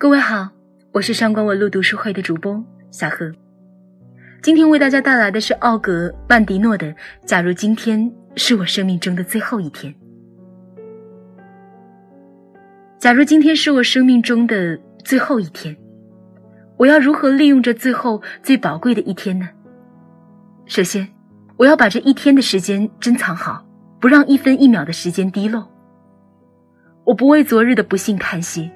各位好，我是上官文路读书会的主播小何。今天为大家带来的是奥格曼迪诺的《假如今天是我生命中的最后一天》。假如今天是我生命中的最后一天，我要如何利用这最后最宝贵的一天呢？首先，我要把这一天的时间珍藏好，不让一分一秒的时间滴漏。我不为昨日的不幸叹息。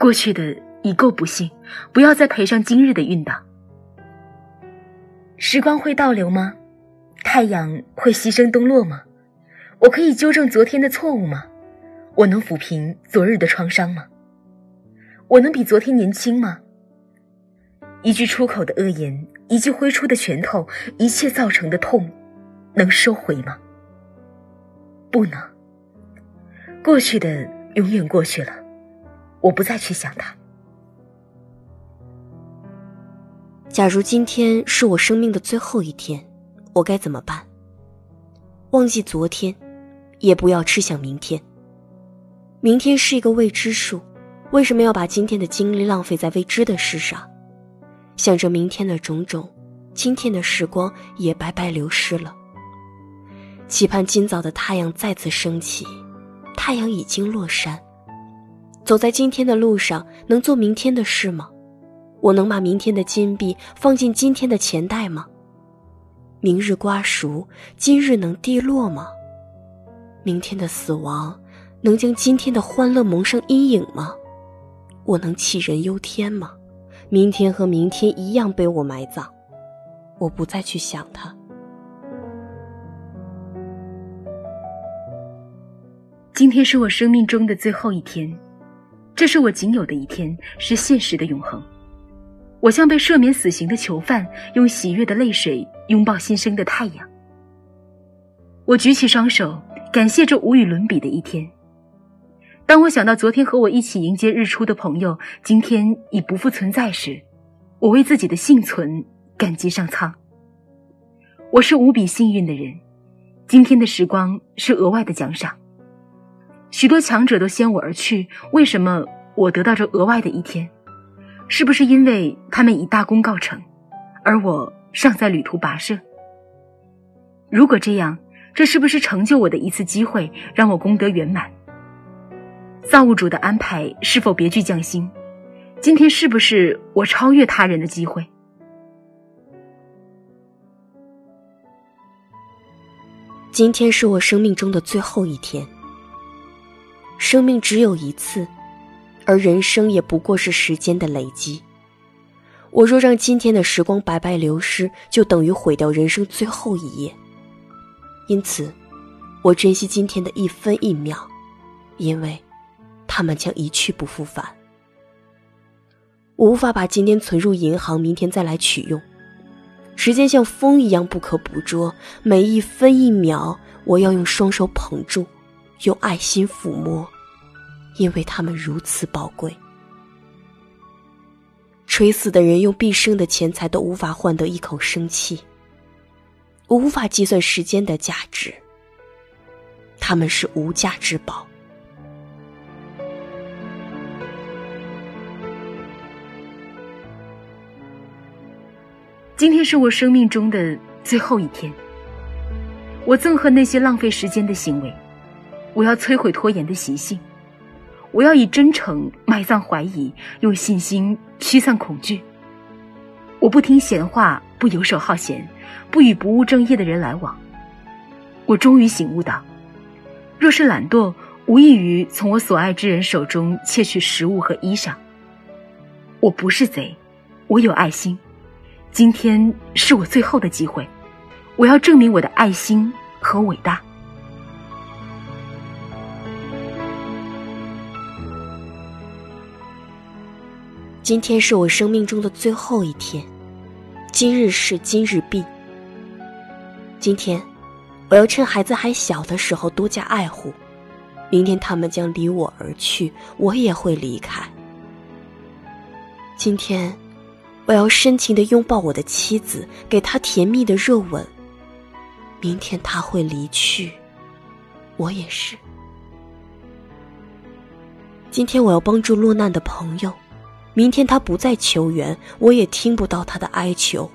过去的已够不幸，不要再赔上今日的运道。时光会倒流吗？太阳会牺牲东落吗？我可以纠正昨天的错误吗？我能抚平昨日的创伤吗？我能比昨天年轻吗？一句出口的恶言，一句挥出的拳头，一切造成的痛，能收回吗？不能。过去的永远过去了。我不再去想他。假如今天是我生命的最后一天，我该怎么办？忘记昨天，也不要痴想明天。明天是一个未知数，为什么要把今天的精力浪费在未知的事上？想着明天的种种，今天的时光也白白流失了。期盼今早的太阳再次升起，太阳已经落山。走在今天的路上，能做明天的事吗？我能把明天的金币放进今天的钱袋吗？明日瓜熟，今日能滴落吗？明天的死亡，能将今天的欢乐蒙上阴影吗？我能杞人忧天吗？明天和明天一样被我埋葬，我不再去想它。今天是我生命中的最后一天。这是我仅有的一天，是现实的永恒。我像被赦免死刑的囚犯，用喜悦的泪水拥抱新生的太阳。我举起双手，感谢这无与伦比的一天。当我想到昨天和我一起迎接日出的朋友今天已不复存在时，我为自己的幸存感激上苍。我是无比幸运的人，今天的时光是额外的奖赏。许多强者都先我而去，为什么我得到这额外的一天？是不是因为他们已大功告成，而我尚在旅途跋涉？如果这样，这是不是成就我的一次机会，让我功德圆满？造物主的安排是否别具匠心？今天是不是我超越他人的机会？今天是我生命中的最后一天。生命只有一次，而人生也不过是时间的累积。我若让今天的时光白白流失，就等于毁掉人生最后一页。因此，我珍惜今天的一分一秒，因为，他们将一去不复返。我无法把今天存入银行，明天再来取用。时间像风一样不可捕捉，每一分一秒，我要用双手捧住。用爱心抚摸，因为他们如此宝贵。垂死的人用毕生的钱财都无法换得一口生气。我无法计算时间的价值，他们是无价之宝。今天是我生命中的最后一天，我憎恨那些浪费时间的行为。我要摧毁拖延的习性，我要以真诚埋葬怀疑，用信心驱散恐惧。我不听闲话，不游手好闲，不与不务正业的人来往。我终于醒悟到，若是懒惰，无异于从我所爱之人手中窃取食物和衣裳。我不是贼，我有爱心。今天是我最后的机会，我要证明我的爱心和伟大。今天是我生命中的最后一天，今日事今日毕。今天，我要趁孩子还小的时候多加爱护。明天他们将离我而去，我也会离开。今天，我要深情的拥抱我的妻子，给她甜蜜的热吻。明天他会离去，我也是。今天我要帮助落难的朋友。明天他不再求援，我也听不到他的哀求。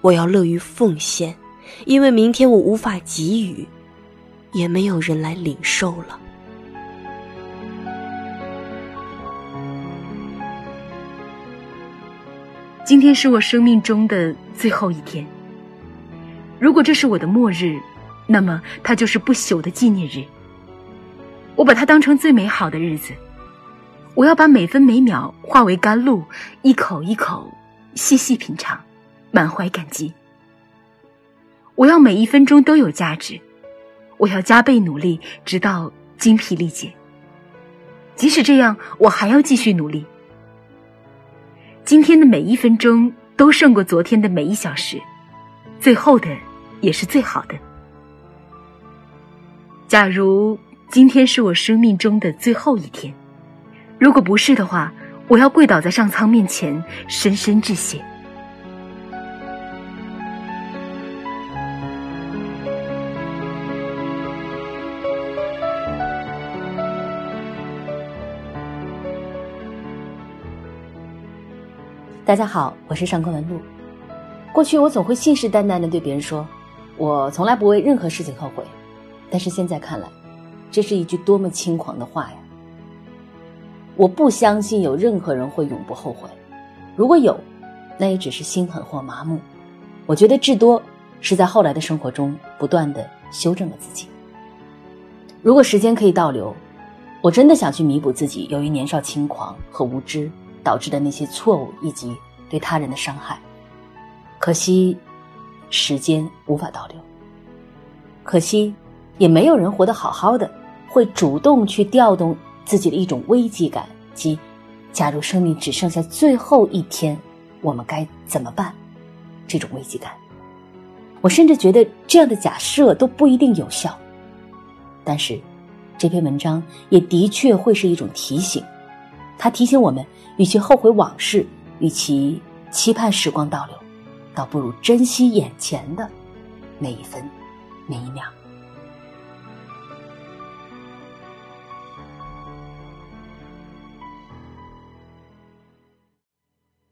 我要乐于奉献，因为明天我无法给予，也没有人来领受了。今天是我生命中的最后一天。如果这是我的末日，那么它就是不朽的纪念日。我把它当成最美好的日子。我要把每分每秒化为甘露，一口一口细细品尝，满怀感激。我要每一分钟都有价值。我要加倍努力，直到精疲力竭。即使这样，我还要继续努力。今天的每一分钟都胜过昨天的每一小时，最后的也是最好的。假如今天是我生命中的最后一天，如果不是的话，我要跪倒在上苍面前，深深致谢。大家好，我是上官文露。过去我总会信誓旦旦的对别人说，我从来不为任何事情后悔。但是现在看来，这是一句多么轻狂的话呀！我不相信有任何人会永不后悔，如果有，那也只是心狠或麻木。我觉得至多是在后来的生活中不断的修正了自己。如果时间可以倒流，我真的想去弥补自己由于年少轻狂和无知。导致的那些错误以及对他人的伤害，可惜时间无法倒流。可惜也没有人活得好好的，会主动去调动自己的一种危机感，即假如生命只剩下最后一天，我们该怎么办？这种危机感，我甚至觉得这样的假设都不一定有效。但是这篇文章也的确会是一种提醒。它提醒我们，与其后悔往事，与其期盼时光倒流，倒不如珍惜眼前的每一分每一秒。